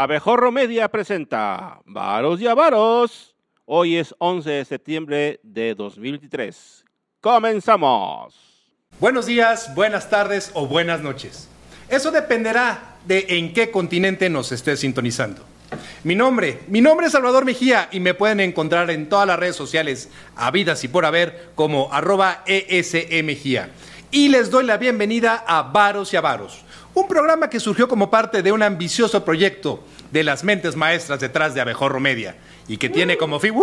Abejorro Media presenta Varos y Avaros. Hoy es 11 de septiembre de 2023. ¡Comenzamos! Buenos días, buenas tardes o buenas noches. Eso dependerá de en qué continente nos esté sintonizando. Mi nombre, mi nombre es Salvador Mejía y me pueden encontrar en todas las redes sociales habidas y por haber como arroba ESMejía. Y les doy la bienvenida a Varos y Avaros, un programa que surgió como parte de un ambicioso proyecto de las mentes maestras detrás de Abejorro Media y que tiene como fin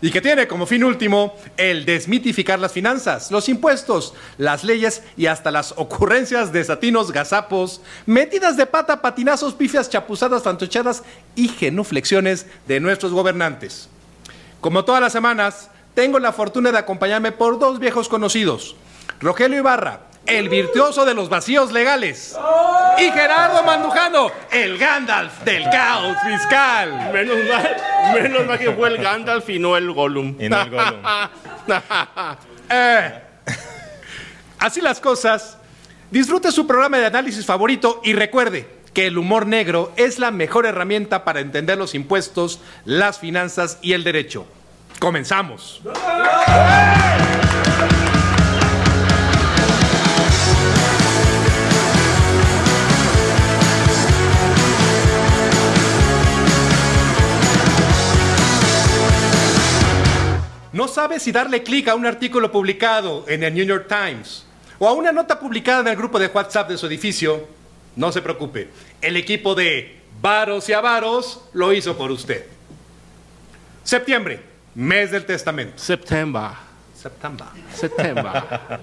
y que tiene como fin último el desmitificar las finanzas, los impuestos, las leyes y hasta las ocurrencias de satinos gazapos, metidas de pata, patinazos, pifias, chapuzadas, fantochadas y genuflexiones de nuestros gobernantes. Como todas las semanas, tengo la fortuna de acompañarme por dos viejos conocidos, Rogelio Ibarra, el virtuoso de los vacíos legales, y Gerardo Mandujano, el Gandalf del caos fiscal. Menos mal, menos mal que fue el Gandalf y no el Gollum. Y no el Gollum. Eh, así las cosas. Disfrute su programa de análisis favorito y recuerde que el humor negro es la mejor herramienta para entender los impuestos, las finanzas y el derecho. Comenzamos. ¿No sabe si darle clic a un artículo publicado en el New York Times o a una nota publicada en el grupo de WhatsApp de su edificio? No se preocupe, el equipo de Varos y Avaros lo hizo por usted. Septiembre, mes del testamento. September. Septiembre. September.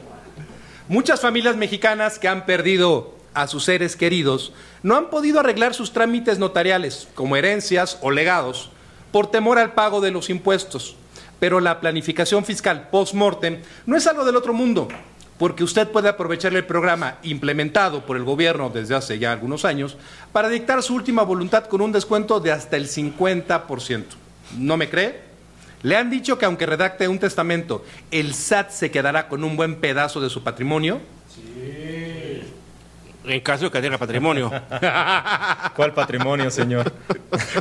Muchas familias mexicanas que han perdido a sus seres queridos no han podido arreglar sus trámites notariales, como herencias o legados, por temor al pago de los impuestos. Pero la planificación fiscal post-mortem no es algo del otro mundo, porque usted puede aprovechar el programa implementado por el gobierno desde hace ya algunos años para dictar su última voluntad con un descuento de hasta el 50%. ¿No me cree? Le han dicho que aunque redacte un testamento, el SAT se quedará con un buen pedazo de su patrimonio. En caso de que tenga patrimonio. ¿Cuál patrimonio, señor?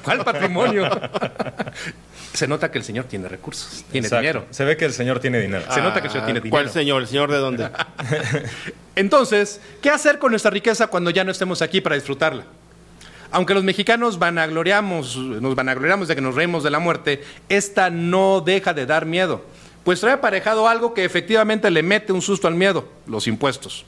¿Cuál patrimonio? Se nota que el señor tiene recursos, tiene Exacto. dinero. Se ve que el señor tiene dinero. Se nota que el señor tiene Ah, ¿Cuál dinero. señor? ¿El señor de dónde? Entonces, ¿qué hacer con nuestra riqueza cuando ya no estemos aquí para disfrutarla? Aunque los mexicanos vanagloriamos, nos vanagloriamos de que nos reímos de la muerte, esta no deja de dar miedo, pues trae aparejado algo que efectivamente le mete un susto al miedo, los impuestos.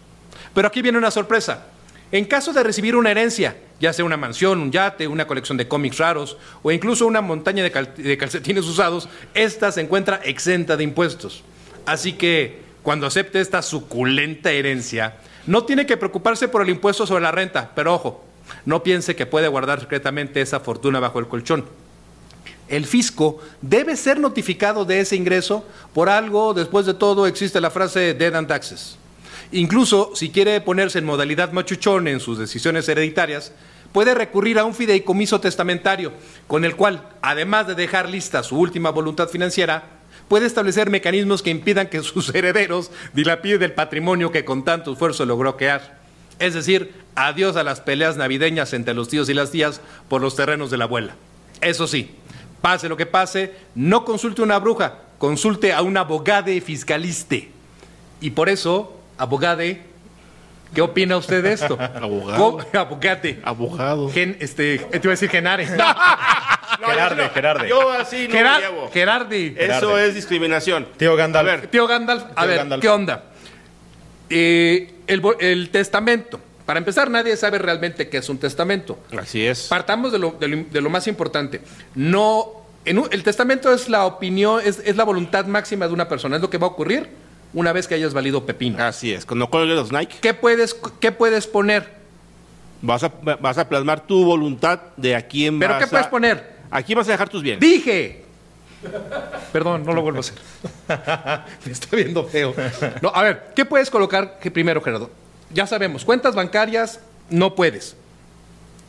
Pero aquí viene una sorpresa. En caso de recibir una herencia, ya sea una mansión, un yate, una colección de cómics raros o incluso una montaña de, cal- de calcetines usados, esta se encuentra exenta de impuestos. Así que cuando acepte esta suculenta herencia, no tiene que preocuparse por el impuesto sobre la renta, pero ojo, no piense que puede guardar secretamente esa fortuna bajo el colchón. El fisco debe ser notificado de ese ingreso por algo, después de todo existe la frase dead and taxes. Incluso si quiere ponerse en modalidad machuchón en sus decisiones hereditarias, puede recurrir a un fideicomiso testamentario, con el cual, además de dejar lista su última voluntad financiera, puede establecer mecanismos que impidan que sus herederos dilapiden el patrimonio que con tanto esfuerzo logró crear. Es decir, adiós a las peleas navideñas entre los tíos y las tías por los terrenos de la abuela. Eso sí, pase lo que pase, no consulte a una bruja, consulte a un abogade fiscaliste. Y por eso, abogade, ¿qué opina usted de esto? Abogado. Abogate. Abogado. Gen- este, te iba a decir Genare. No, no- Gerarde. Yo así no Gerar- llevo. Gerardi. Eso es discriminación. Tío Gandalf. A ver, Tío Gandalf, a Tío ver, Gandalf. ¿qué onda? Eh, el, el testamento. Para empezar, nadie sabe realmente qué es un testamento. Así es. Partamos de lo, de lo- de lo más importante. No, en un- el testamento es la opinión, es, es la voluntad máxima de una persona. Es lo que va a ocurrir una vez que hayas valido pepino. Así es. Cuando cuelgues los Nike, ¿Qué puedes, qué puedes poner? vas a, vas a plasmar tu voluntad de a quién ¿Pero vas qué puedes poner? Aquí vas a dejar tus bienes. Dije. Perdón, no lo vuelvo a hacer. Me está viendo feo. No, a ver, ¿qué puedes colocar primero, Gerardo? Ya sabemos, cuentas bancarias no puedes.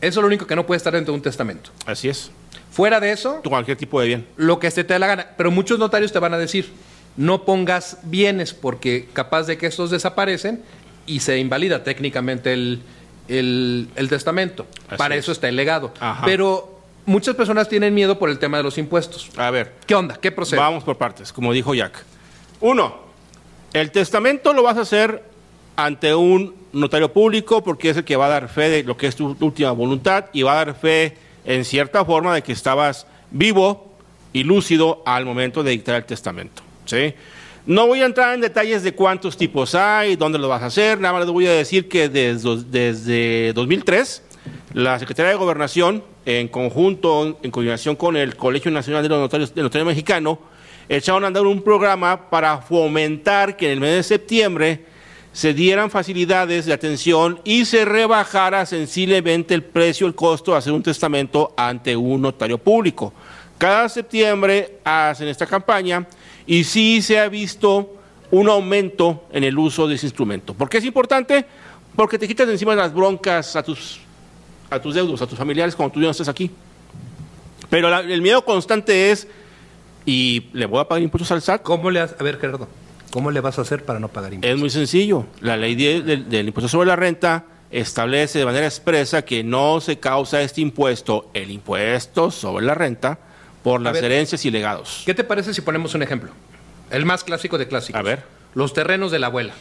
Eso es lo único que no puede estar dentro de un testamento. Así es. Fuera de eso, Cualquier tipo de bien. lo que se te dé la gana. Pero muchos notarios te van a decir, no pongas bienes porque capaz de que estos desaparecen y se invalida técnicamente el, el, el testamento. Así Para es. eso está el legado. Ajá. Pero muchas personas tienen miedo por el tema de los impuestos. A ver, ¿Qué onda? ¿Qué procede? vamos por partes, como dijo Jack. Uno, el testamento lo vas a hacer ante un notario público porque es el que va a dar fe de lo que es tu última voluntad y va a dar fe en cierta forma de que estabas vivo y lúcido al momento de dictar el testamento. No voy a entrar en detalles de cuántos tipos hay, dónde lo vas a hacer, nada más les voy a decir que desde, desde 2003 la Secretaría de Gobernación, en conjunto, en coordinación con el Colegio Nacional de los Notarios del Notario Mexicano, echaron a andar un programa para fomentar que en el mes de septiembre se dieran facilidades de atención y se rebajara sensiblemente el precio, el costo de hacer un testamento ante un notario público. Cada septiembre hacen esta campaña y sí se ha visto un aumento en el uso de ese instrumento. ¿Por qué es importante? Porque te quitas de encima las broncas a tus, a tus deudos, a tus familiares cuando tú ya no estés aquí. Pero la- el miedo constante es, ¿y le voy a pagar impuestos al SAT? ¿Cómo le has- A ver, Gerardo, ¿cómo le vas a hacer para no pagar impuestos? Es muy sencillo. La ley de- del impuesto sobre la renta establece de manera expresa que no se causa este impuesto, el impuesto sobre la renta, por las ver. herencias y legados. ¿Qué te parece si ponemos un ejemplo? El más clásico de clásicos. A ver. Los terrenos de la abuela.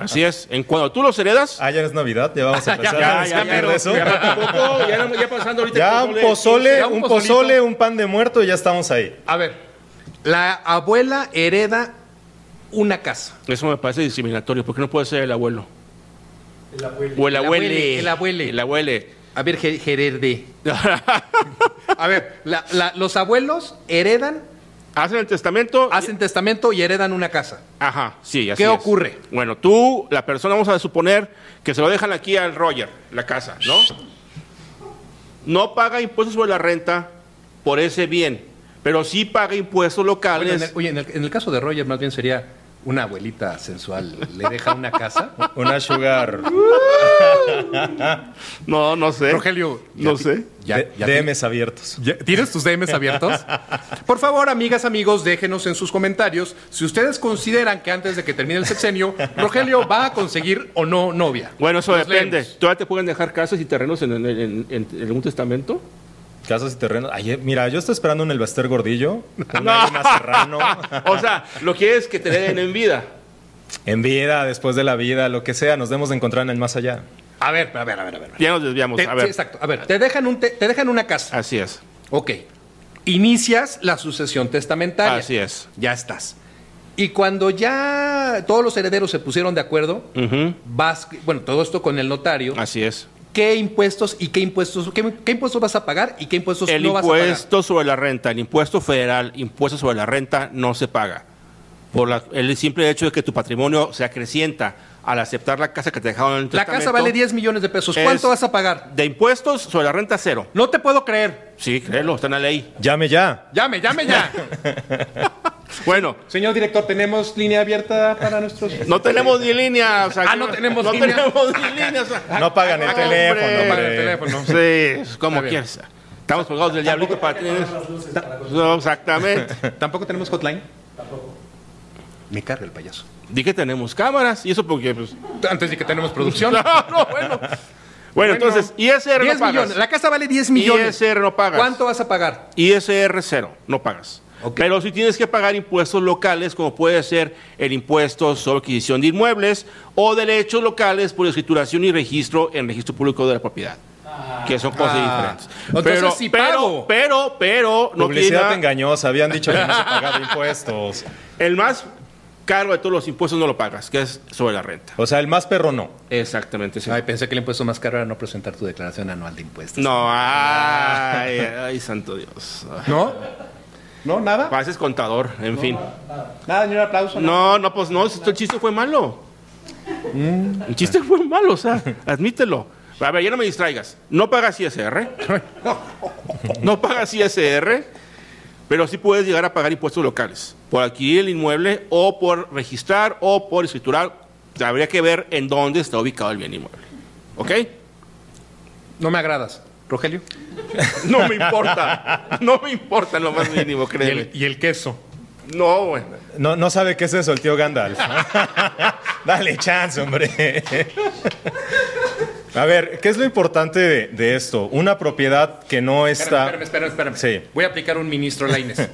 Así es. En cuando tú los heredas, Ah, ya es Navidad, ya vamos a empezar ya, a ya, pero- de eso. ya ya, no- ya pasando ahorita Ya el un pozole, ya un pozole, un pan de muerto y ya estamos ahí. A ver, la abuela hereda una casa. Eso me parece discriminatorio, porque no puede ser el abuelo. O el El abuele. abuele, el abuele. El abuele. A ver, Ge- Gererde. A ver, la- la- los abuelos heredan, Hacen el testamento. hacen testamento y heredan una casa. Ajá, sí, así ¿Qué es. ocurre? Bueno, tú, la persona, vamos a suponer que se lo dejan aquí al Roger, la casa, ¿no? No paga impuestos sobre la renta por ese bien, pero sí paga impuestos locales. en el, oye, en el, en el caso de Roger, más bien sería una abuelita sensual. ¿Le deja una casa? Una sugar. No, no sé. Rogelio, No sé. ya- DMs abiertos. ¿Ya- ¿Tienes tus DMs abiertos? Por favor, amigas, amigos, déjenos en sus comentarios si ustedes consideran que antes de que termine el sexenio, Rogelio va a conseguir o no novia. Bueno, eso depende. leemos. ¿Todavía te pueden dejar casas y terrenos en, en- en- en- en algún testamento? Casas y terrenos. Ay, eh, mira, yo estoy esperando un Elbaster Gordillo, un Águila Serrano. o sea, lo quieres que te den en vida. En vida, después de la vida, lo que sea, nos demos de encontrar en el más allá. A ver, a ver, a ver, a ver. Ya nos desviamos. Te- A ver. sí, exacto. A ver, te dejan, un te, te dejan una casa. Así es. Ok. Inicias la sucesión testamentaria. Así es. Ya estás. Y cuando ya todos los herederos se pusieron de acuerdo, vas, bueno, todo esto con el notario, Así es. ¿Qué impuestos y qué impuestos, qué, qué impuestos vas a pagar y qué impuestos El no vas a pagar? impuesto sobre la renta, el impuesto federal, impuesto sobre la renta no se paga. Por la- el simple hecho de que tu patrimonio se acrecienta al aceptar la casa que te dejaron en el La casa testamento, vale 10 millones de pesos. es- ¿Cuánto vas a pagar? De impuestos sobre la renta cero. No te puedo creer. Sí, créelo, está en la ley. Llame ya. Llame, llame ya. Bueno, Señor director, ¿tenemos línea abierta para nuestros...? no tenemos ni línea. o sea, Ah, no tenemos no línea. tenemos ni línea. o sea, No pagan el hombre. teléfono. No pagan el teléfono. Sí, como quieras. Estamos colgados del diablito para tener. No, exactamente. ¿Tampoco tenemos hotline? Tampoco. Me carga el payaso. Di que tenemos cámaras y eso porque. Pues, Antes de que tenemos producción. no, no, bueno. Bueno, entonces, ISR 10 no pagas. millones. La casa vale 10 millones. ISR no pagas. ¿Cuánto vas a pagar? ISR cero, no pagas. Ok. Pero si tienes que pagar impuestos locales, como puede ser el impuesto sobre adquisición de inmuebles o derechos locales por escrituración y registro en registro público de la propiedad. Que son cosas Ah. diferentes. Entonces pero, sí pero, pago. pero, pero, no Publicidad tiene- engañosa. Habían dicho que no se pagaba impuestos. el más caro de todos los impuestos no lo pagas, que es sobre la renta. O sea, el más perro no. Exactamente. sí. Ay, pensé que el impuesto más caro era no presentar tu declaración anual de impuestos. No, ay, ay, santo Dios. Ay, ¿No? ¿No? ¿Nada? Pareces contador, en fin. Nada, ni un aplauso. No, no, pues no, el chiste fue malo. El chiste fue malo, o sea, admítelo. A ver, ya no me distraigas. No pagas ISR. No pagas ISR, pero sí puedes llegar a pagar impuestos locales por adquirir el inmueble o por registrar o por escriturar. Habría que ver en dónde está ubicado el bien inmueble. ¿Ok? No me agradas. Rogelio. No me importa. No me importa en lo más mínimo, Y créeme. el, y el queso. No, güey. No, no sabe qué es eso el tío Gandalf. Dale chance, hombre. A ver, ¿qué es lo importante de, de esto? Una propiedad que no está... Espérame, espérame, espérame. Sí. Voy a aplicar un ministro Laines.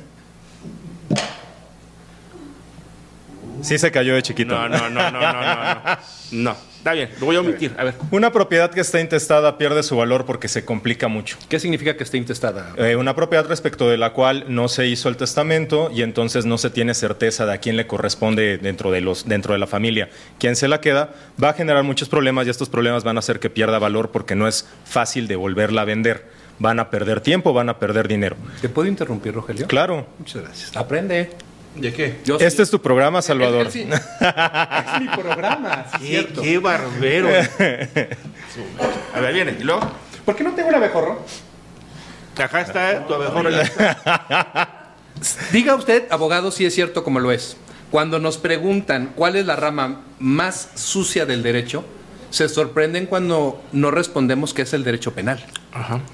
Sí se cayó de chiquito. No, no, no, no, no. No, no. Está bien, lo voy a omitir. A ver. Una propiedad que está intestada pierde su valor porque se complica mucho. ¿Qué significa que esté intestada? Eh, una propiedad respecto de la cual no se hizo el testamento y entonces no se tiene certeza de a quién le corresponde dentro de, los, dentro de la familia. Quién se la queda va a generar muchos problemas y estos problemas van a hacer que pierda valor porque no es fácil de volverla a vender. Van a perder tiempo, van a perder dinero. ¿Te puedo interrumpir, Rogelio? Claro. Muchas gracias. Aprende. ¿De qué? Yo Este es tu programa, Salvador. Él- él sí. es mi programa, sí, es Qué, cierto. qué barbero. A ver, viene. ¿Y luego? ¿Por qué no tengo un abejorro? Acá está tu abejorro. Diga usted, abogado, si es cierto como lo es. Cuando nos preguntan cuál es la rama más sucia del derecho, se sorprenden cuando no respondemos que es el derecho penal.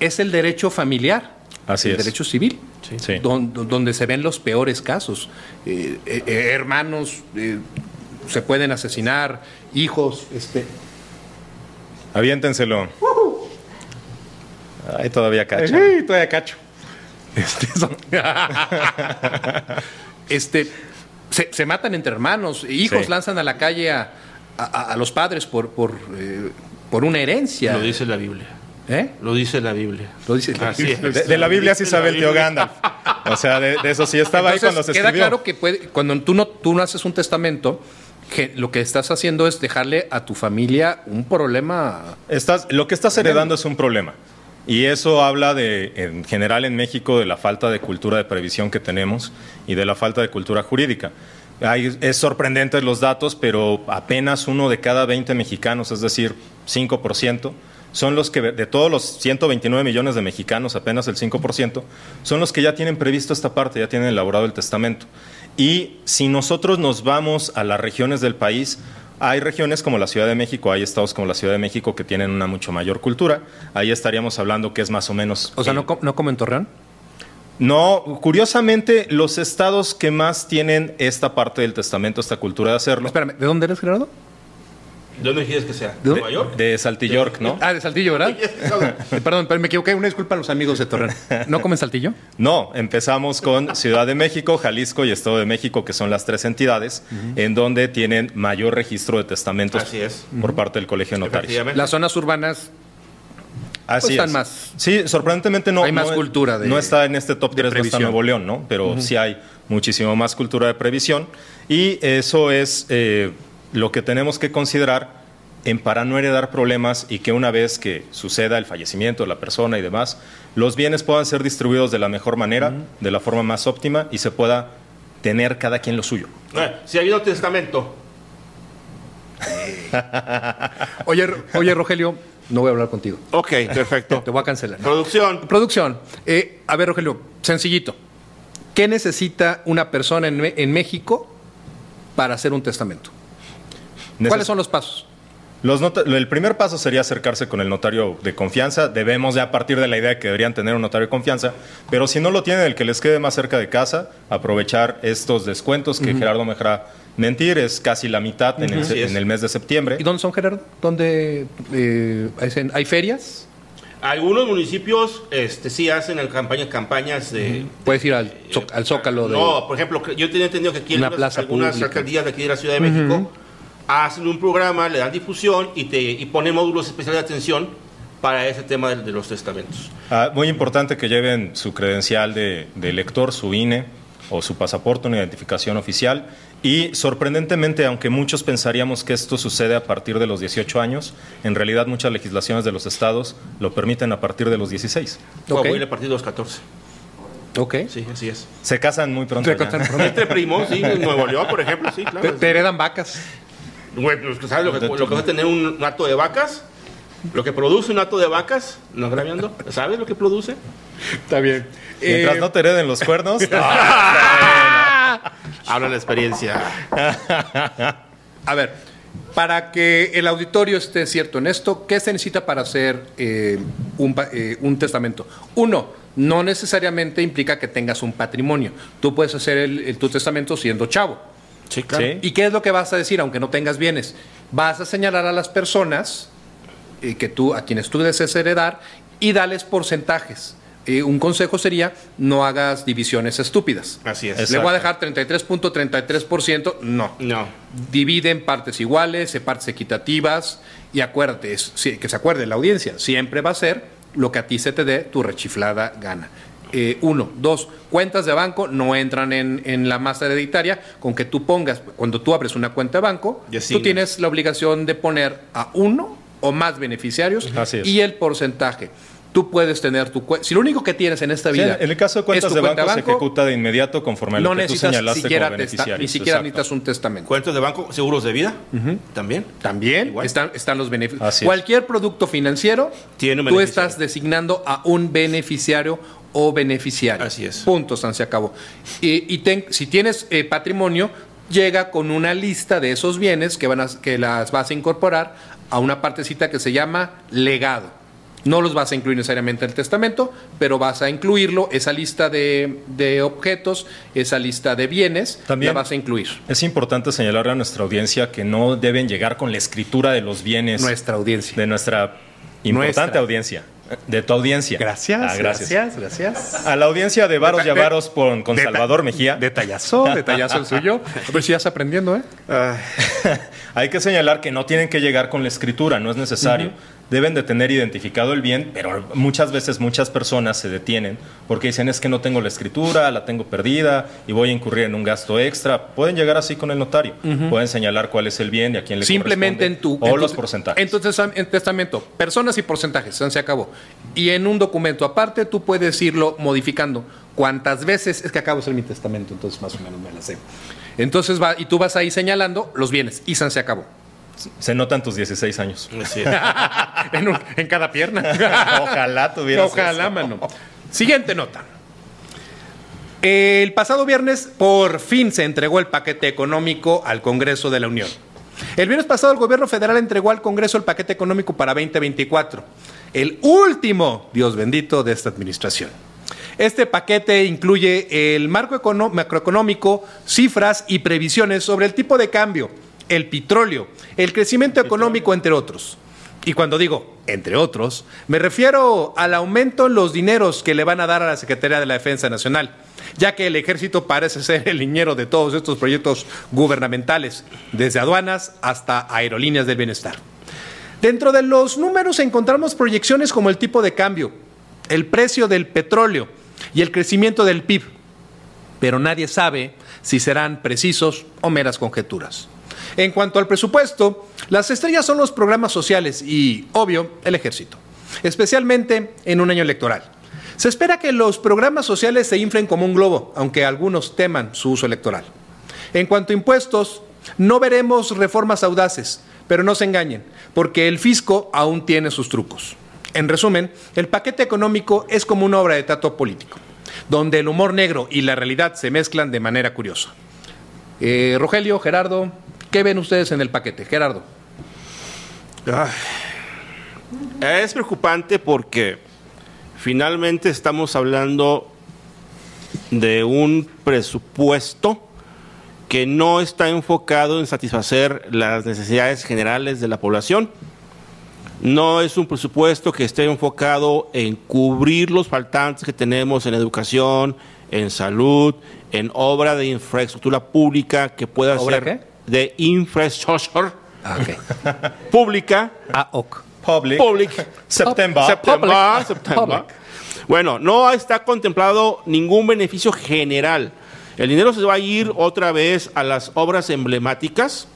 Es el derecho familiar, Así el es. derecho civil, Sí. donde se ven los peores casos. Eh, eh, eh, hermanos eh, se pueden asesinar, hijos, este, Aviéntenselo. Ahí todavía cacha. Ey, todavía cacho. Este, son- Este, se, se matan entre hermanos, hijos Sí. lanzan a la calle a, a- a los padres por, por, eh, por una herencia. Lo dice la Biblia. ¿Eh? Lo dice la Biblia. Lo dice la Así Biblia. es. De, de la Biblia sí sabe el tío. Gandalf. O sea, de, de eso sí estaba ahí cuando se queda escribió. claro que puede, cuando tú no, tú no haces un testamento, que lo que estás haciendo es dejarle a tu familia un problema. Estás, lo que estás heredando es un problema. Y eso habla de, en general en México, de la falta de cultura de previsión que tenemos y de la falta de cultura jurídica. Hay- es sorprendente los datos, pero apenas uno de cada 20 mexicanos, es decir, 5%, son los que, de todos los 129 millones de mexicanos, apenas el 5%, son los que ya tienen previsto esta parte, ya tienen elaborado el testamento. Y si nosotros nos vamos a las regiones del país, hay regiones como la Ciudad de México, hay estados como la Ciudad de México que tienen una mucho mayor cultura. Ahí estaríamos hablando que es más o menos... O sea, eh, no, co- no como en Torreón. no, curiosamente, los estados que más tienen esta parte del testamento, esta cultura de hacerlo, Espérame, ¿de dónde eres, Gerardo? ¿De dónde quieres que sea? ¿De ¿De Nueva York? de Saltillork, ¿no? Ah, de Saltillo, ¿verdad? Eh, Perdón, pero me equivoqué. Una disculpa a los amigos de Torreón. ¿No comen Saltillo? No, empezamos con Ciudad de México, Jalisco y Estado de México, que son las tres entidades en donde tienen mayor registro de testamentos Así es. por parte del Colegio de Notarios. Las zonas urbanas Así Pues están es. más- Sí, sorprendentemente no. Hay más no- cultura de- No está en este top de 3, no está previsión. Nuevo León, ¿no? Pero sí hay muchísimo más cultura de previsión. Y eso es eh, lo que tenemos que considerar en para no heredar problemas y que una vez que suceda el fallecimiento de la persona y demás, los bienes puedan ser distribuidos de la mejor manera, de la forma más óptima y se pueda tener cada quien lo suyo. Eh, Si ha habido testamento, Oye, oye, Rogelio, no voy a hablar contigo. ok, perfecto. Te voy a cancelar. Producción, Producción. eh, a ver, Rogelio, sencillito. ¿Qué necesita una persona en, en México para hacer un testamento? ¿Cuáles son los pasos? Los nota- el primer paso sería acercarse con el notario de confianza. Debemos ya partir de la idea de que deberían tener un notario de confianza, pero si no lo tienen, el que les quede más cerca de casa, aprovechar estos descuentos que Gerardo me dejará mentir, es casi la mitad en, el, en el mes de septiembre. ¿Y dónde son, Gerardo? ¿Dónde eh, hay ferias? algunos municipios este, sí hacen el campaña, campañas de... Puedes ir al, Zó- al Zócalo de... No, por ejemplo, yo tenía entendido que aquí Una algunas, plaza alcaldías de aquí de la Ciudad de México hacen un programa, le dan difusión y, te, y ponen módulos especiales de atención para ese tema de, de los testamentos. Ah, muy importante que lleven su credencial de, de elector, su INE o su pasaporte, una identificación oficial. Y sorprendentemente, aunque muchos pensaríamos que esto sucede a partir de los 18 años, en realidad muchas legislaciones de los estados lo permiten a partir de los 16. Ok. Voy a ir a partir de los 14. Ok. Sí, así es. Se casan muy pronto. Se casan Entre primos, sí, en Nuevo León, por ejemplo, sí, claro. Te, te heredan vacas. Güey, ¿sabes lo que, lo que va a tener un, un acto de vacas? Lo que produce un acto de vacas, no grabeando, ¿sabes lo que produce? Está bien. Mientras Eh, no te hereden los cuernos. Habla la experiencia. A ver, para que el auditorio esté cierto en esto, ¿qué se necesita para hacer eh, un, eh, un testamento? Uno, no necesariamente implica que tengas un patrimonio. Tú puedes hacer el- el- tu testamento siendo chavo. Sí, Sí. ¿Y qué es lo que vas a decir, aunque no tengas bienes? Vas a señalar a las personas eh, que tú, a quienes tú desees heredar y dales porcentajes. Eh, un consejo sería no hagas divisiones estúpidas. Así es. Le voy a dejar 33.33%, no. No. Divide en partes iguales, en partes equitativas y acuérdate, es- que se acuerde la audiencia, siempre va a ser lo que a ti se te dé tu rechiflada gana. Eh, uno, dos, cuentas de banco no entran en, en la masa hereditaria con que tú pongas, cuando tú abres una cuenta de banco, tú tienes la obligación de poner a uno o más beneficiarios Así es. y el porcentaje. Tú puedes tener tu cuenta. Si lo único que tienes en esta Sí, vida. en el caso de cuentas de cuenta banco, se ejecuta de inmediato conforme a lo no que tú señalaste siquiera como beneficiarios. ni siquiera Exacto. necesitas un testamento. Cuentos de banco, seguros de vida, también. También Igual. están, están los beneficios. Así es. Cualquier producto financiero, Tiene un tú estás designando a un beneficiario o beneficiario. Así es. Punto, San se acabó. Y, y ten- si tienes eh, patrimonio, llega con una lista de esos bienes que, van a- que las vas a incorporar a una partecita que se llama legado. No los vas a incluir necesariamente en el testamento, pero vas a incluirlo, esa lista de, de objetos, esa lista de bienes, También- la vas a incluir. Es importante señalarle a nuestra audiencia que no deben llegar con la escritura de los bienes Nuestra audiencia. de nuestra importante Nuestra. audiencia, de tu audiencia. Gracias, Ah, gracias, gracias. A la audiencia de Varos y Avaros con, Salvador Mejía. Detallazo, detallazo el suyo. A ver si ya está aprendiendo, ¿eh? Hay que señalar que no tienen que llegar con la escritura, no es necesario. Deben de tener identificado el bien, pero muchas veces muchas personas se detienen porque dicen es que no tengo la escritura, la tengo perdida y voy a incurrir en un gasto extra. Pueden llegar así con el notario, pueden señalar cuál es el bien y a quién le Simplemente en tu. o los porcentajes. En tu testam- en testamento, personas y porcentajes, se acabó. Y en un documento aparte, tú puedes irlo modificando. ¿Cuántas veces? Es que acabo de hacer mi testamento, entonces más o menos me la sé. Entonces va, y tú vas ahí señalando los bienes, y se acabó. Se notan tus 16 años. Así es. en, un- en cada pierna. Ojalá tuvieras Ojalá, eso. mano. Siguiente nota. El pasado viernes, por fin se entregó el paquete económico al Congreso de la Unión. El viernes pasado, el gobierno federal entregó al Congreso el paquete económico para 2024, el último, Dios bendito, de esta administración. Este paquete incluye el marco macroeconómico, cifras y previsiones sobre el tipo de cambio, el petróleo, el crecimiento económico, entre otros. Y cuando digo, entre otros, me refiero al aumento en los dineros que le van a dar a la Secretaría de la Defensa Nacional, ya que el ejército parece ser el niñero de todos estos proyectos gubernamentales, desde aduanas hasta aerolíneas del bienestar. Dentro de los números encontramos proyecciones como el tipo de cambio, el precio del petróleo y el crecimiento del PIB, pero nadie sabe si serán precisos o meras conjeturas. En cuanto al presupuesto, las estrellas son los programas sociales y, obvio, el ejército, especialmente en un año electoral. Se espera que los programas sociales se inflen como un globo, aunque algunos teman su uso electoral. En cuanto a impuestos, no veremos reformas audaces, pero no se engañen, porque el fisco aún tiene sus trucos. En resumen, el paquete económico es como una obra de teatro político, donde el humor negro y la realidad se mezclan de manera curiosa. Eh, Rogelio, Gerardo, ¿qué ven ustedes en el paquete? Gerardo. Es preocupante porque finalmente estamos hablando de un presupuesto que no está enfocado en satisfacer las necesidades generales de la población. No es un presupuesto que esté enfocado en cubrir los faltantes que tenemos en educación, en salud, en obra de infraestructura pública que pueda ¿Obra ser qué? De infraestructura Ah, ok. pública Ah, ok. Public. Public. September. September. Bueno, no está contemplado ningún beneficio general. El dinero se va a ir otra vez a las obras emblemáticas.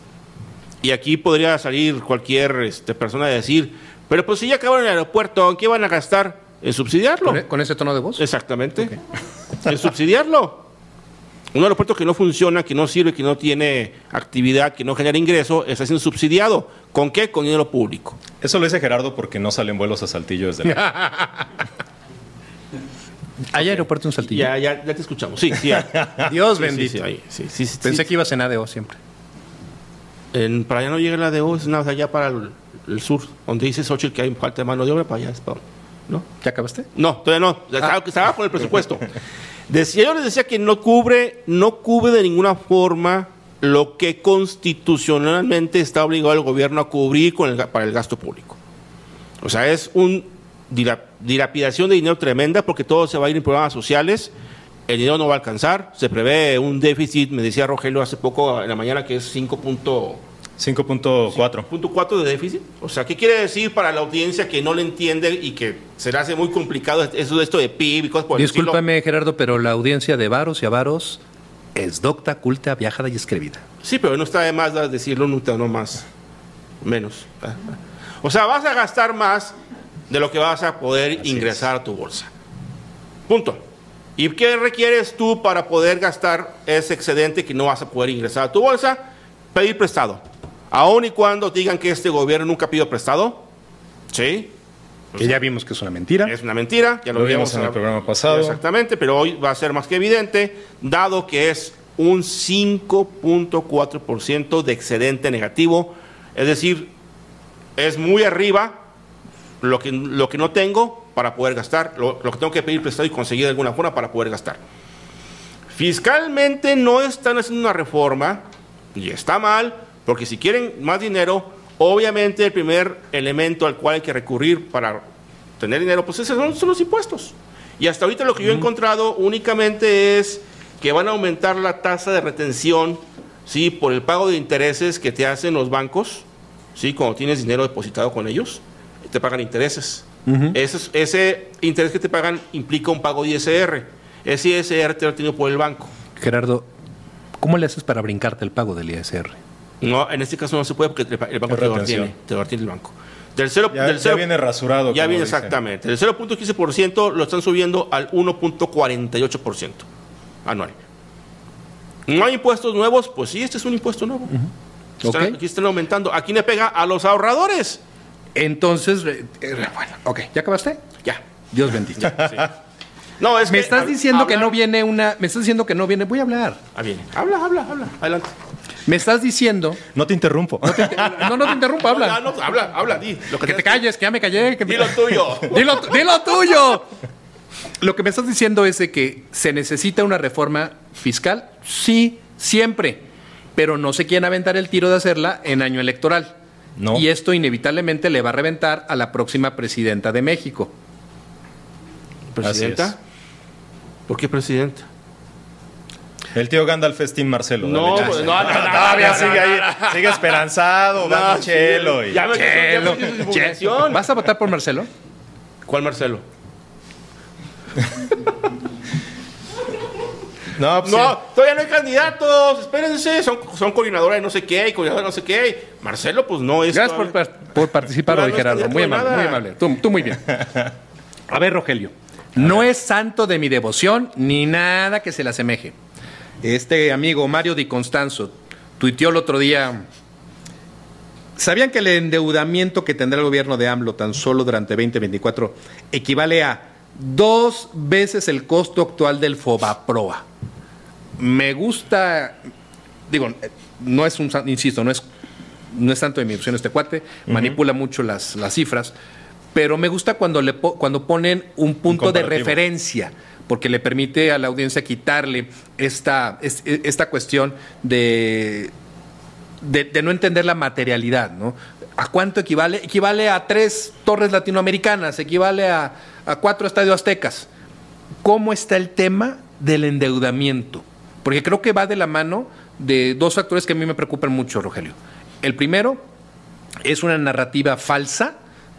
Y aquí podría salir cualquier este, persona a decir, pero pues si ya acabaron el aeropuerto, ¿en qué van a gastar? En subsidiarlo. ¿Con, e- con ese tono de voz? Exactamente. En subsidiarlo. Un aeropuerto que no funciona, que no sirve, que no tiene actividad, que no genera ingreso, está siendo subsidiado. ¿Con qué? Con dinero público. Eso lo dice Gerardo porque no salen vuelos a Saltillo desde la... ¿Hay aeropuerto en Saltillo? Ya, ya, ya te escuchamos. Sí, sí. hay. Dios Sí, sí, bendito. sí, ahí, sí, sí, sí, Pensé sí. que ibas en ADO siempre. En- para allá no llega la de hoy, es nada, allá para el, el sur, donde dice Xochitl que hay falta de mano de obra, para allá es para- ¿no? ¿Ya acabaste? No, todavía no. Estaba, estaba con el presupuesto. Decía, yo les decía que no cubre, no cubre de ninguna forma lo que constitucionalmente está obligado el gobierno a cubrir con el ga- para el gasto público. O sea, es un dilapidación de dinero tremenda porque todo se va a ir en programas sociales. El dinero no va a alcanzar. Se prevé un déficit, me decía Rogelio hace poco en la mañana, que es 5.4. 5.4 de déficit. O sea, ¿qué quiere decir para la audiencia que no le entiende y que se le hace muy complicado eso de esto de PIB y cosas por el Discúlpame, Gerardo, pero la audiencia de Varos y Avaros es docta, culta, viajada y escribida. Sí, pero no está de más decirlo nunca, no más. Menos. O sea, vas a gastar más de lo que vas a poder ingresar a tu bolsa. Punto. ¿Y qué requieres tú para poder gastar ese excedente que no vas a poder ingresar a tu bolsa? Pedir prestado. Aun y cuando digan que este gobierno nunca pidió prestado, ¿sí? Que ya vimos que es una mentira. Es una mentira, ya lo, vimos en el programa pasado. Exactamente, pero hoy va a ser más que evidente, dado que es un 5.4% de excedente negativo, es decir, es muy arriba lo que, lo que no tengo para poder gastar, lo, que tengo que pedir prestado y conseguir de alguna forma para poder gastar. Fiscalmente no están haciendo una reforma y está mal, porque si quieren más dinero, obviamente el primer elemento al cual hay que recurrir para tener dinero, pues esos son, los impuestos. Y hasta ahorita lo que yo he encontrado únicamente es que van a aumentar la tasa de retención, ¿sí? Por el pago de intereses que te hacen los bancos, ¿sí? Cuando tienes dinero depositado con ellos te pagan intereses. ese, interés que te pagan implica un pago de ISR. Ese ISR te lo tenido por el banco. Gerardo, ¿cómo le haces para brincarte el pago del ISR? No, en este caso no se puede porque el banco te lo retiene, te lo el banco. Del ya, viene rasurado. Ya viene exactamente. Del 0.15% lo están subiendo al 1.48% anual. ¿No hay impuestos nuevos? Pues sí, este es un impuesto nuevo. aquí están aumentando. Aquí le pega a los ahorradores. Entonces, eh, bueno, ok, ¿ya acabaste? Ya. Dios bendiga. No, es me estás diciendo que no viene una. Me estás diciendo que no viene. Voy a hablar. Ah, viene. Habla, habla, habla. Adelante. Me estás diciendo. No te interrumpo. No, no, te interrumpo, habla. No, no, habla, habla, di. Lo que, te calles, que ya me callé. Que Dilo tuyo. Dilo, dilo tuyo. Lo que me estás diciendo es de que se necesita una reforma fiscal. Sí, siempre. Pero no se quieren aventar el tiro de hacerla en año electoral. Y esto inevitablemente le va a reventar a la próxima presidenta de México. ¿Presidenta? ¿Por qué presidenta? El tío Gandalf es Marcelo. No, no, no, todavía sigue ahí, sigue esperanzado, va Chelo. Y... Ya me Chelo. ¿Vas a votar por Marcelo? ¿Cuál Marcelo? No, pues no todavía no hay candidatos, espérense, son, son coordinadores de no sé qué, y coordinadores de no sé qué. Marcelo, pues no es. Gracias por, participar hoy, Gerardo. Muy amable, muy amable. Tú, tú muy bien. A ver, Rogelio. No es santo de mi devoción ni nada que se le asemeje. Este amigo Mario Di Constanzo tuiteó el otro día. ¿Sabían que el endeudamiento que tendrá el gobierno de AMLO tan solo durante 2024 equivale a dos veces el costo actual del FOBAPROA? Me gusta, digo, no es un, insisto, no es, no es tanto de mi opción este cuate, manipula mucho las, las cifras, pero me gusta cuando, le cuando ponen un punto de referencia porque le permite a la audiencia quitarle esta, esta cuestión de, de, no entender la materialidad, ¿no? ¿A cuánto equivale? Equivale a tres torres latinoamericanas, equivale a, a cuatro estadios aztecas. ¿Cómo está el tema del endeudamiento? Porque creo que va de la mano de dos factores que a mí me preocupan mucho, Rogelio. El primero es una narrativa falsa,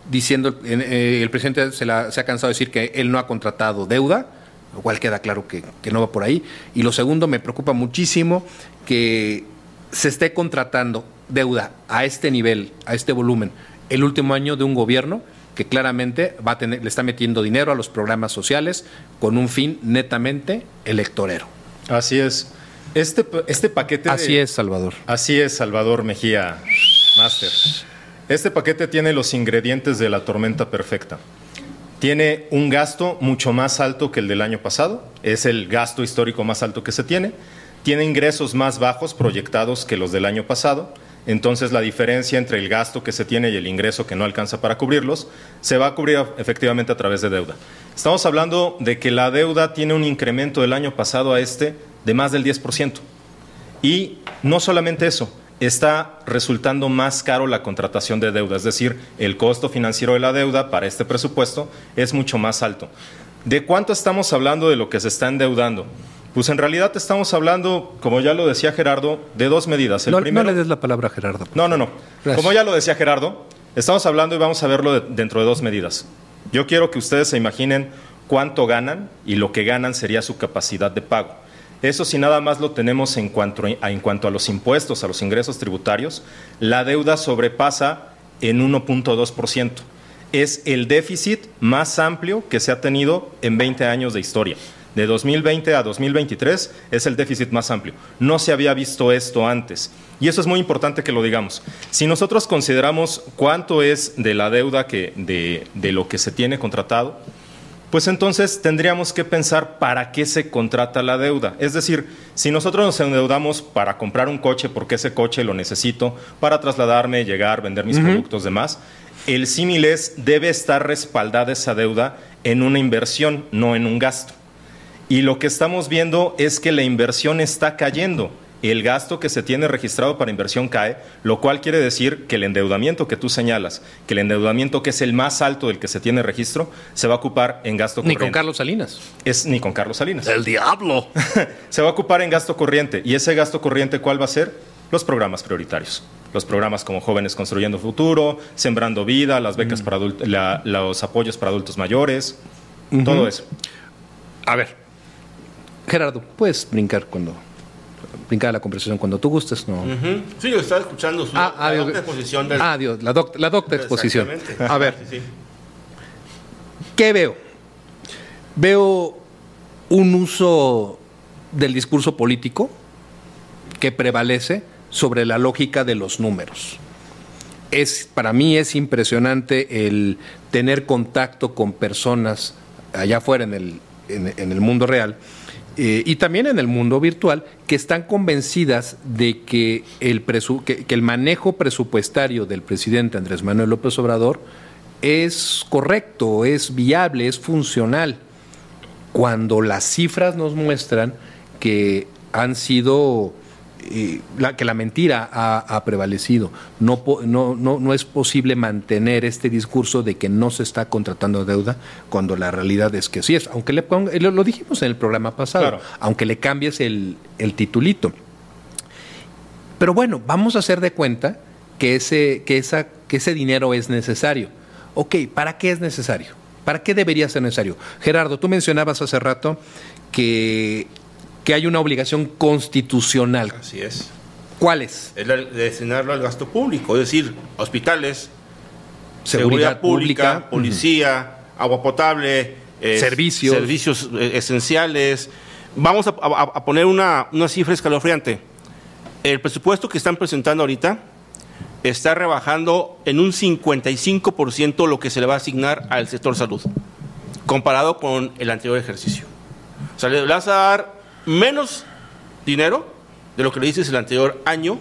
diciendo, eh, el presidente se, ha cansado de decir que él no ha contratado deuda, lo cual queda claro que, que no va por ahí. Y lo segundo, me preocupa muchísimo que se esté contratando deuda a este nivel, a este volumen, el último año de un gobierno que claramente va a tener, le está metiendo dinero a los programas sociales con un fin netamente electorero. Así es. Este, este paquete. Así es, Salvador. Así es, Salvador Mejía, Master. Este paquete tiene los ingredientes de la tormenta perfecta. Tiene un gasto mucho más alto que el del año pasado. Es el gasto histórico más alto que se tiene. Tiene ingresos más bajos proyectados que los del año pasado. Entonces la diferencia entre el gasto que se tiene y el ingreso que no alcanza para cubrirlos se va a cubrir efectivamente a través de deuda. Estamos hablando de que la deuda tiene un incremento del año pasado a este de más del 10%. Y no solamente eso, está resultando más caro la contratación de deuda, es decir, el costo financiero de la deuda para este presupuesto es mucho más alto. ¿De cuánto estamos hablando de lo que se está endeudando? Pues en realidad estamos hablando, como ya lo decía Gerardo, de dos medidas. El no, primero, no le des la palabra a Gerardo. No, no, no. Como ya lo decía Gerardo, estamos hablando y vamos a verlo dentro de dos medidas. Yo quiero que ustedes se imaginen cuánto ganan y lo que ganan sería su capacidad de pago. Eso si nada más lo tenemos en cuanto a, los impuestos, a los ingresos tributarios, la deuda sobrepasa en 1.2%. Es el déficit más amplio que se ha tenido en 20 años de historia. De 2020 a 2023 es el déficit más amplio. No se había visto esto antes. Y eso es muy importante que lo digamos. Si nosotros consideramos cuánto es de la deuda que, de lo que se tiene contratado, pues entonces tendríamos que pensar para qué se contrata la deuda. Es decir, si nosotros nos endeudamos para comprar un coche porque ese coche lo necesito para trasladarme, llegar, vender mis productos, demás, el símil es, debe estar respaldada esa deuda en una inversión, no en un gasto. Y lo que estamos viendo es que la inversión está cayendo el gasto que se tiene registrado para inversión cae, lo cual quiere decir que el endeudamiento que tú señalas, que el endeudamiento que es el más alto del que se tiene registro, se va a ocupar en gasto corriente. Ni con Carlos Salinas. Es ni con Carlos Salinas. El diablo. se va a ocupar en gasto corriente. ¿Y ese gasto corriente cuál va a ser? Los programas prioritarios. Los programas como Jóvenes Construyendo Futuro, Sembrando Vida, las becas mm. para los apoyos para adultos mayores, todo eso. A ver, Gerardo, puedes brincar cuando brincar la conversación cuando tú gustes. ¿no? Sí, yo estaba escuchando su, ah, la docta exposición. Del... Ah, Dios, la, doc, la docta exposición. A ver, ¿qué veo? Veo un uso del discurso político que prevalece sobre la lógica de los números. Es, para mí es impresionante el tener contacto con personas allá afuera en el, en el mundo real eh, y también en el mundo virtual, que están convencidas de que el, que, el manejo presupuestario del presidente Andrés Manuel López Obrador es correcto, es viable, es funcional, cuando las cifras nos muestran que han sido la, que la mentira ha, prevalecido. No, no, no, es posible mantener este discurso de que no se está contratando deuda cuando la realidad es que sí es. Aunque le lo, dijimos en el programa pasado, aunque le cambies el, el titulito. Pero bueno, vamos a hacer de cuenta que ese, que, esa, que ese dinero es necesario. Ok, ¿para qué es necesario? ¿Para qué debería ser necesario? Gerardo, tú mencionabas hace rato que que hay una obligación constitucional. Así es. ¿Cuál es? Es la de destinarlo al gasto público, es decir, hospitales, seguridad, pública, policía, agua potable, servicios. servicios eh, esenciales. Vamos a, poner una, una cifra escalofriante. El presupuesto que están presentando ahorita está rebajando en un 55% lo que se le va a asignar al sector salud, comparado con el anterior ejercicio. O sea, le vas a dar menos dinero de lo que le dices el anterior año.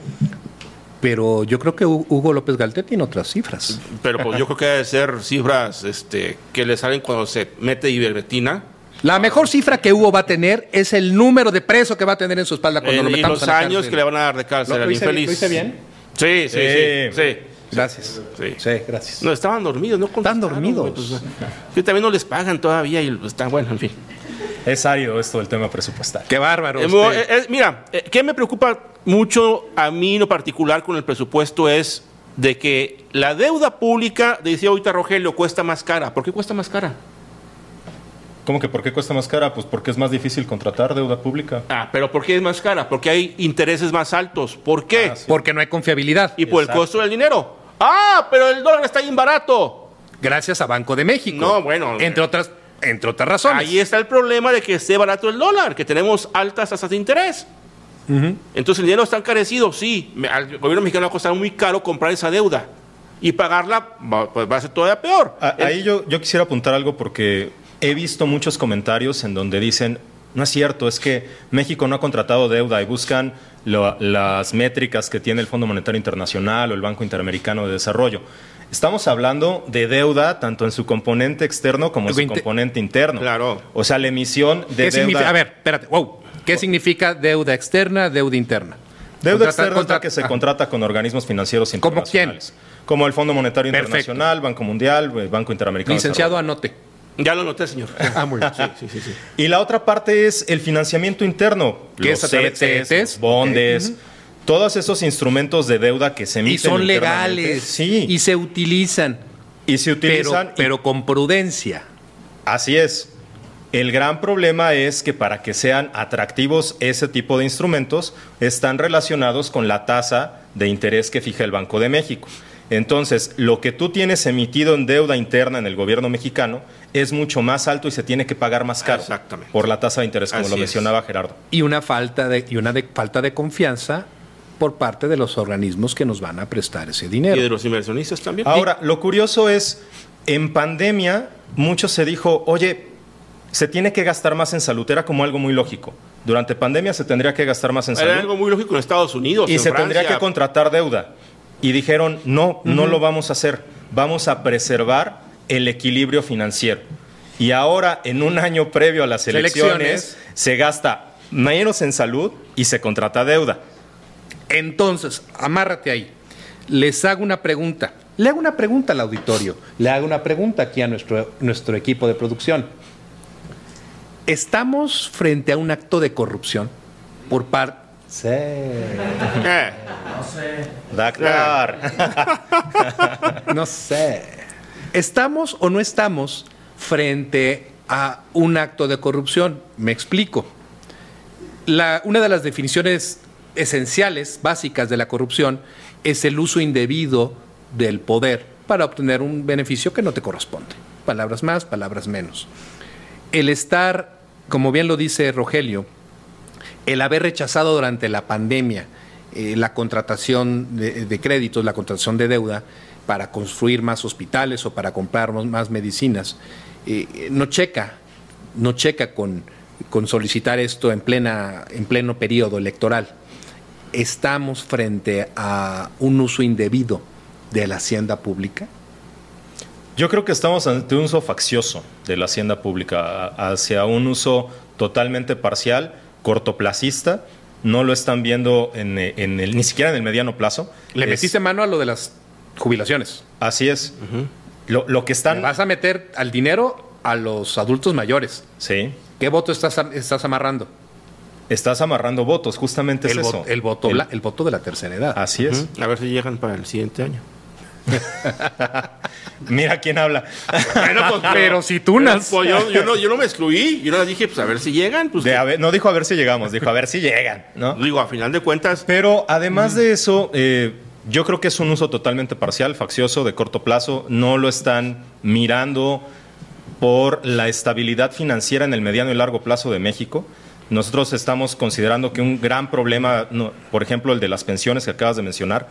Pero yo creo que Hugo López Galtet tiene otras cifras. Pero pues yo creo que debe ser cifras este, que le salen cuando se mete ivermectina. La mejor cifra que Hugo va a tener es el número de preso que va a tener en su espalda cuando lo metamos y los años que le van a dar de cárcel al infeliz. ¿Lo hice bien? Sí, sí, sí. sí. Gracias. Sí. sí. gracias. No, estaban dormidos, no Están dormidos. Pues, que también no les pagan todavía y está bueno, en fin. Es árido esto del tema presupuestal. Qué bárbaro. Eh, eh, mira, eh, ¿qué me preocupa mucho a mí en lo particular con el presupuesto es de que la deuda pública, decía ahorita Rogelio, cuesta más cara. ¿Por qué cuesta más cara? ¿Cómo que por qué cuesta más cara? Pues porque es más difícil contratar deuda pública. Ah, pero ¿por qué es más cara? Porque hay intereses más altos. ¿Por qué? Ah, porque no hay confiabilidad. Y por el costo del dinero. Ah, pero el dólar está bien barato. Gracias a Banco de México. No, bueno. Entre otras entre otras razones. Ahí está el problema de que esté barato el dólar, que tenemos altas tasas de interés. Entonces el dinero está encarecido, sí. Al gobierno mexicano va a costar muy caro comprar esa deuda. Y pagarla pues, va a ser todavía peor. ahí yo, yo quisiera apuntar algo porque he visto muchos comentarios en donde dicen, no es cierto, es que México no ha contratado deuda y buscan las métricas que tiene el Fondo Monetario Internacional o el Banco Interamericano de Desarrollo. Estamos hablando de deuda tanto en su componente externo como en su componente interno. Claro. O sea, la emisión de deuda. A ver, espérate, wow. ¿Qué significa deuda externa, deuda interna? Deuda externa que se contrata con organismos financieros internacionales. ¿Como quién? Como el Fondo Monetario Internacional, Banco Mundial, Banco Interamericano. Licenciado, anote. Ya lo noté, señor. Ah, muy bien. Sí, sí, sí, Y la otra parte es el financiamiento interno. ¿Qué los es a través de CETES, CETES? Todos esos instrumentos de deuda que se emiten Y son legales. Sí. Y se utilizan. Y se Pero, utilizan. y- pero con prudencia. Así es. El gran problema es que para que sean atractivos ese tipo de instrumentos están relacionados con la tasa de interés que fija el Banco de México. Entonces, lo que tú tienes emitido en deuda interna en el gobierno mexicano es mucho más alto y se tiene que pagar más caro Exactamente. por la tasa de interés, como Así lo es. mencionaba Gerardo. Y una falta de, y una de- falta de confianza por parte de los organismos que nos van a prestar ese Y dinero. de los inversionistas también. Ahora, lo curioso es, en pandemia, mucho se dijo, oye, se tiene que gastar más en salud, era como algo muy lógico. Durante pandemia se tendría que gastar más en salud. Era algo muy lógico en Estados Unidos. y en se tendría que contratar deuda. Y dijeron, no, no lo vamos a hacer, vamos a preservar el equilibrio financiero. Y ahora, en un año previo a las elecciones, Elecciones. se gasta menos en salud y se contrata deuda. Entonces, amárrate ahí. Les hago una pregunta. Le hago una pregunta al auditorio. Le hago una pregunta aquí a nuestro, nuestro equipo de producción. ¿Estamos frente a un acto de corrupción por parte... Sí. Eh, Doctor. No sé. ¿Estamos o no estamos frente a un acto de corrupción? Me explico. La- una de las definiciones esenciales, básicas de la corrupción, es el uso indebido del poder para obtener un beneficio que no te corresponde. Palabras más, palabras menos. El estar, como bien lo dice Rogelio, el haber rechazado durante la pandemia eh, la contratación de, créditos, la contratación de deuda para construir más hospitales o para comprar más- más medicinas, eh, no checa, no checa con, con solicitar esto en, plena, en pleno periodo electoral. Estamos frente a un uso indebido de la hacienda pública. Yo creo que estamos ante un uso faccioso de la hacienda pública hacia un uso totalmente parcial, cortoplacista. No lo están viendo en, en el, ni siquiera en el mediano plazo. Le Es- metiste mano a lo de las jubilaciones. Así es. lo, lo que Le están. vas a meter al dinero a los adultos mayores. Sí. ¿Qué voto estás, estás amarrando? Estás amarrando votos, justamente El, es vo- eso. el voto, El- voto de la tercera edad. Así es. A ver si llegan para el siguiente año. Mira quién habla. Bueno, pues, Pero si tú nas- pues, yo, yo no, yo no me excluí. Yo no dije, pues a ver si llegan. Pues, De a ver- no dijo a ver si llegamos, dijo a ver si llegan, ¿no? Digo, a final de cuentas, Pero además de eso, eh, yo creo que es un uso totalmente parcial, faccioso, de corto plazo. No lo están mirando por la estabilidad financiera en el mediano y largo plazo de México. Nosotros estamos considerando que un gran problema, no, por ejemplo, el de las pensiones que acabas de mencionar,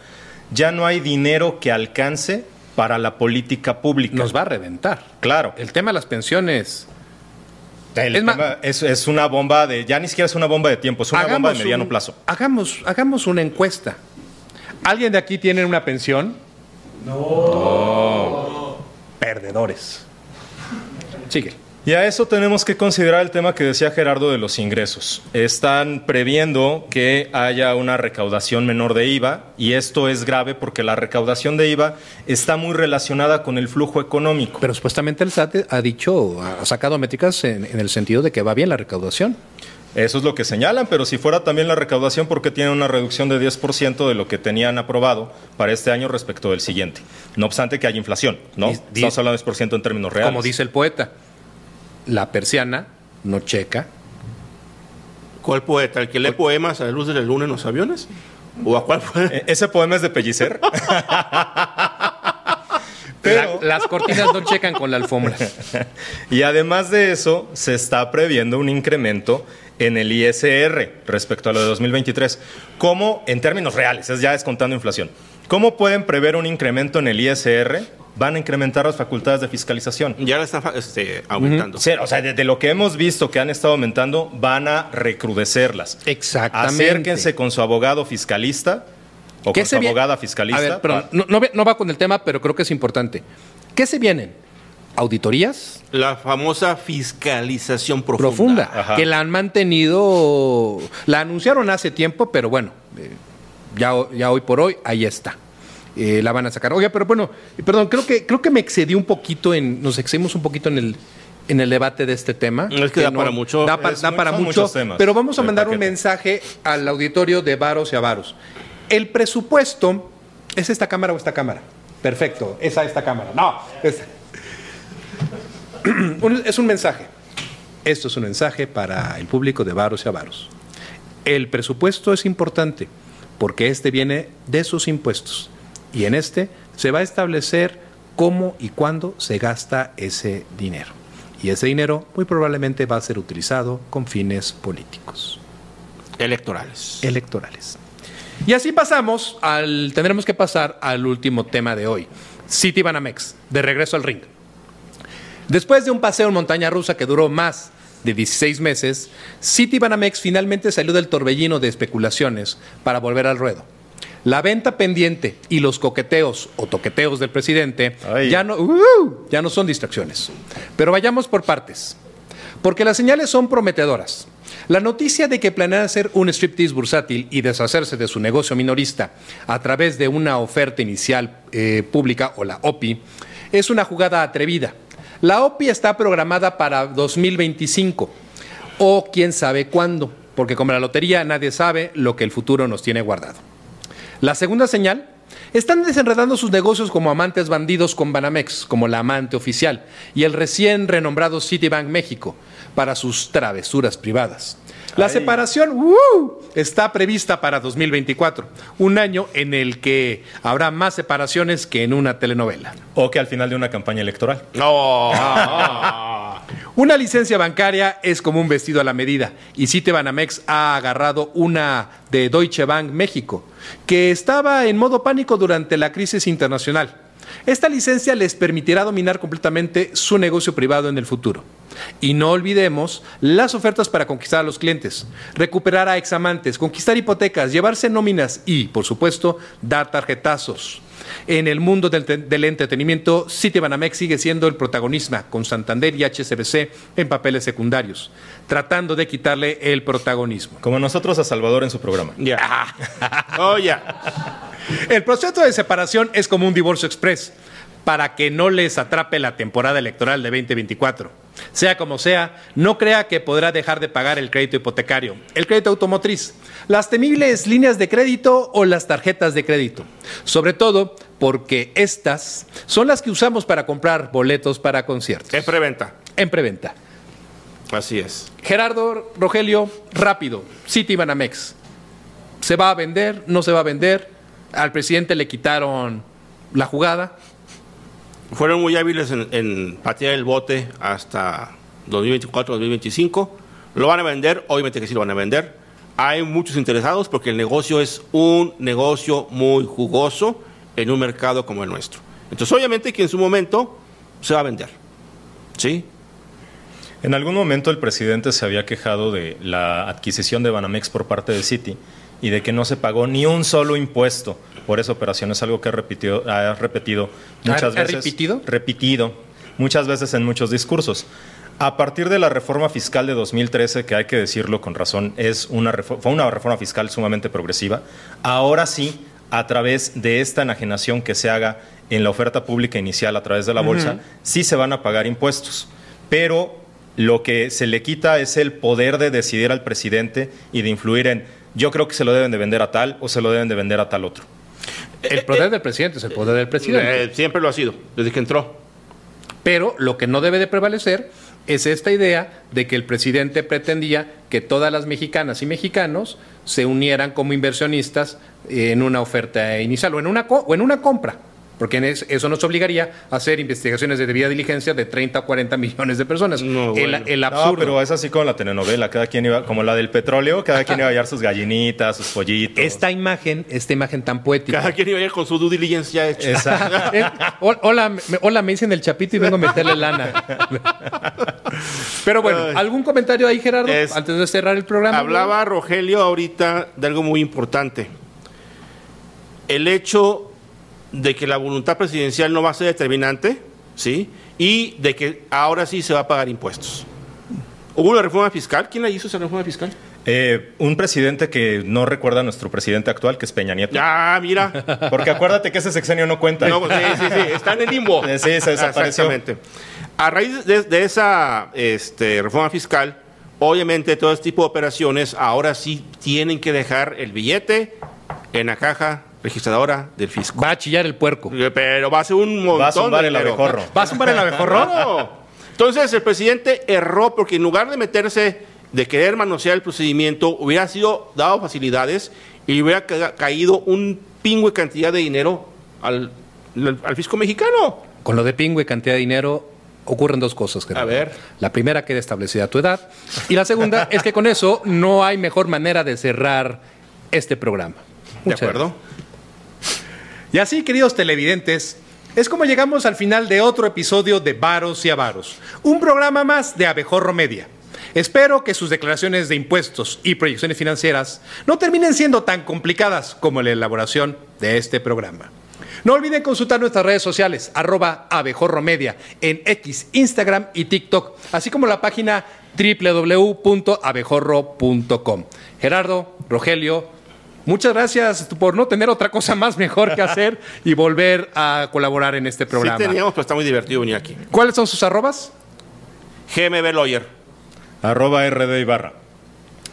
ya no hay dinero que alcance para la política pública. Nos va a reventar. Claro. El tema de las pensiones. El Es ma- tema es, es una bomba de, ya ni siquiera es una bomba de tiempo, es una bomba de mediano un- plazo. Hagamos, hagamos una encuesta. ¿Alguien de aquí tiene una pensión? No. Perdedores. Sigue. Y a eso tenemos que considerar el tema que decía Gerardo de los ingresos. Están previendo que haya una recaudación menor de IVA y esto es grave porque la recaudación de IVA está muy relacionada con el flujo económico. Pero supuestamente el SAT ha dicho, ha sacado métricas en, en el sentido de que va bien la recaudación. Eso es lo que señalan, pero si fuera también la recaudación, ¿por qué tienen una reducción de 10% de lo que tenían aprobado para este año respecto del siguiente? No obstante que haya inflación, ¿no? Estamos hablando de 10% en términos reales. Como dice el poeta, la persiana no checa. ¿cuál poeta? ¿El que lee poemas a la luz de la luna en los aviones? ¿O a cuál fue? E- ¿Ese poema es de Pellicer? Pero- La- las cortinas no checan con la alfombra. Y además de eso, se está previendo un incremento en el ISR respecto a lo de 2023. ¿Cómo, en términos reales, es ya descontando inflación, cómo pueden prever un incremento en el ISR? Van a incrementar las facultades de fiscalización. Ya la están este, aumentando. Sí, o sea, desde lo que hemos visto que han estado aumentando, van a recrudecerlas. Exactamente. Acérquense con su abogado fiscalista o ¿Qué con su abogada fiscalista. A ver, perdón, pa- no, no va con el tema, pero creo que es importante. ¿Qué se vienen? ¿Auditorías? La famosa fiscalización profunda. Profunda, Ajá. que la han mantenido, la anunciaron hace tiempo, pero bueno, eh, Ya, ya hoy por hoy, ahí está. Eh, la van a sacar. Oiga, pero bueno, perdón, creo que, creo que me excedí un poquito en, nos excedimos un poquito en el, en el debate de este tema. Es que da para mucho. Da, pa- Es da para mucho. muchos temas Pero vamos a mandar un mensaje al auditorio de Varos y Avaros. El presupuesto, ¿es esta cámara o esta cámara? Perfecto, esa esta cámara. No. Un- es un mensaje. Esto es un mensaje para el público de Varos y Avaros. El presupuesto es importante porque este viene de sus impuestos y en este se va a establecer cómo y cuándo se gasta ese dinero. Y ese dinero muy probablemente va a ser utilizado con fines políticos, Electorales. electorales. Y así pasamos al tendremos que pasar al último tema de hoy, City Banamex, de regreso al ring. Después de un paseo en montaña rusa que duró más de 16 meses, City Banamex finalmente salió del torbellino de especulaciones para volver al ruedo. La venta pendiente y los coqueteos o toqueteos del presidente Ay. ya no, ¡uh! ya no son distracciones. Pero vayamos por partes, porque las señales son prometedoras. La noticia de que planean hacer un striptease bursátil y deshacerse de su negocio minorista a través de una oferta inicial eh, pública o la OPI es una jugada atrevida. La OPI está programada para 2025 o quién sabe cuándo, porque como la lotería nadie sabe lo que el futuro nos tiene guardado. La segunda señal, están desenredando sus negocios como amantes bandidos con Banamex, como la amante oficial, y el recién renombrado Citibank México, para sus travesuras privadas. La separación ¡uh! está prevista para 2024, un año en el que habrá más separaciones que en una telenovela. O que al final de una campaña electoral. No. Una licencia bancaria es como un vestido a la medida y Citibanamex ha agarrado una de Deutsche Bank México, que estaba en modo pánico durante la crisis internacional. Esta licencia les permitirá dominar completamente su negocio privado en el futuro. Y no olvidemos las ofertas para conquistar a los clientes, recuperar a examantes, conquistar hipotecas, llevarse nóminas y, por supuesto, dar tarjetazos. En el mundo del, del entretenimiento, Citibanamex sigue siendo el protagonista con Santander y HSBC en papeles secundarios, tratando de quitarle el protagonismo. Como nosotros a Salvador en su programa. Ya. Oh, ya. El proceso de separación es como un divorcio express para que no les atrape la temporada electoral de 2024. Sea como sea, no crea que podrá dejar de pagar el crédito hipotecario, el crédito automotriz, las temibles líneas de crédito o las tarjetas de crédito. Sobre todo porque estas son las que usamos para comprar boletos para conciertos. Es preventa. En preventa. Así es. Gerardo, Rogelio, rápido, City Banamex. ¿Se va a vender? ¿No se va a vender? Al presidente le quitaron la jugada. Fueron muy hábiles en, patear el bote hasta 2024-2025. Lo van a vender, obviamente que sí lo van a vender. Hay muchos interesados porque el negocio es un negocio muy jugoso en un mercado como el nuestro. Entonces, obviamente que en su momento se va a vender. ¿Sí? En algún momento el presidente se había quejado de la adquisición de Banamex por parte de Citi y de que no se pagó ni un solo impuesto por esa operación. Es algo que ha repetido, ha repetido muchas ¿Ha- ha veces. repetido? Repetido, muchas veces en muchos discursos. A partir de la reforma fiscal de 2013, que hay que decirlo con razón, es una fue una reforma fiscal sumamente progresiva, ahora sí, a través de esta enajenación que se haga en la oferta pública inicial a través de la bolsa, sí se van a pagar impuestos. Pero lo que se le quita es el poder de decidir al presidente y de influir en, yo creo que se lo deben de vender a tal o se lo deben de vender a tal otro. El poder del presidente es el poder del presidente. Eh, siempre lo ha sido, desde que entró. Pero lo que no debe de prevalecer es esta idea de que el presidente pretendía que todas las mexicanas y mexicanos se unieran como inversionistas en una oferta inicial o en una, co- o en una compra. Porque eso nos obligaría a hacer investigaciones de debida diligencia de 30 o 40 millones de personas. No, el, bueno. el No, absurdo. pero es así como la telenovela, cada quien iba, como la del petróleo, cada quien iba a hallar sus gallinitas, sus pollitos. Esta imagen, esta imagen tan poética. Cada quien iba a ir con su due diligence ya hecha. Exacto. Eh, hol- hola, me, hola, me dicen el chapito y vengo a meterle lana. Pero bueno. ¿algún comentario ahí, Gerardo? Es- antes de cerrar el programa. Hablaba Rogelio ahorita de algo muy importante. El hecho de que la voluntad presidencial no va a ser determinante, ¿sí? Y de que ahora sí se va a pagar impuestos. ¿Hubo una reforma fiscal? ¿Quién la hizo esa reforma fiscal? Eh, un presidente que no recuerda a nuestro presidente actual, que es Peña Nieto. Ya, mira. Porque acuérdate que ese sexenio no cuenta. No, sí, sí, sí. Está en el limbo. Sí, se desapareció. Exactamente. A raíz de, de esa este, reforma fiscal, obviamente todo este tipo de operaciones ahora sí tienen que dejar el billete en la caja registradora del fisco. Va a chillar el puerco. Pero va a ser un montón Va a zumbar de el abejorro. ¿Va a zumbar el abejorro? No. Entonces el presidente erró porque en lugar de meterse, de querer manosear el procedimiento, hubiera sido dado facilidades y hubiera ca- caído un pingüe cantidad de dinero al, al- fisco mexicano. Con lo de pingüe cantidad de dinero ocurren dos cosas. Gerardo. A ver. La primera queda establecida tu edad y la segunda es que con eso no hay mejor manera de cerrar este programa. ¿De acuerdo? Y así, queridos televidentes, es como llegamos al final de otro episodio de Varos y Avaros, un programa más de Abejorro Media. Espero que sus declaraciones de impuestos y proyecciones financieras no terminen siendo tan complicadas como la elaboración de este programa. No olviden consultar nuestras redes sociales, arroba abejorro media, en X, Instagram y TikTok, así como la página www.abejorro.com. Gerardo, Rogelio, muchas gracias por no tener otra cosa más mejor que hacer y volver a colaborar en este programa. Sí teníamos, pero está muy divertido venir aquí. ¿Cuáles son sus arrobas? GMB Lawyer. Arroba RD Ibarra.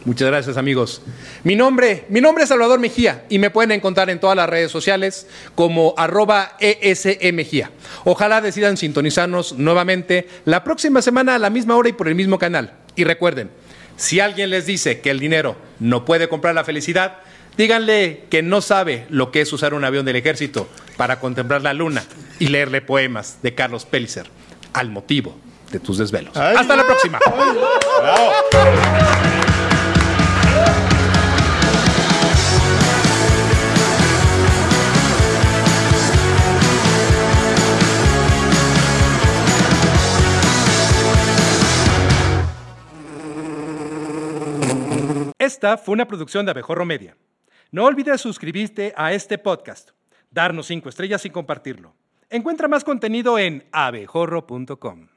Muchas gracias, amigos. Mi nombre, mi nombre es Salvador Mejía y me pueden encontrar en todas las redes sociales como arroba ESMejía. Ojalá decidan sintonizarnos nuevamente la próxima semana a la misma hora y por el mismo canal. Y recuerden, si alguien les dice que el dinero no puede comprar la felicidad, díganle que no sabe lo que es usar un avión del ejército para contemplar la luna y leerle poemas de Carlos Pellicer al motivo de tus desvelos. Ay. Hasta la próxima. Esta fue una producción de Abejorro Media. No olvides suscribirte a este podcast, darnos cinco estrellas y compartirlo. Encuentra más contenido en abejorro.com.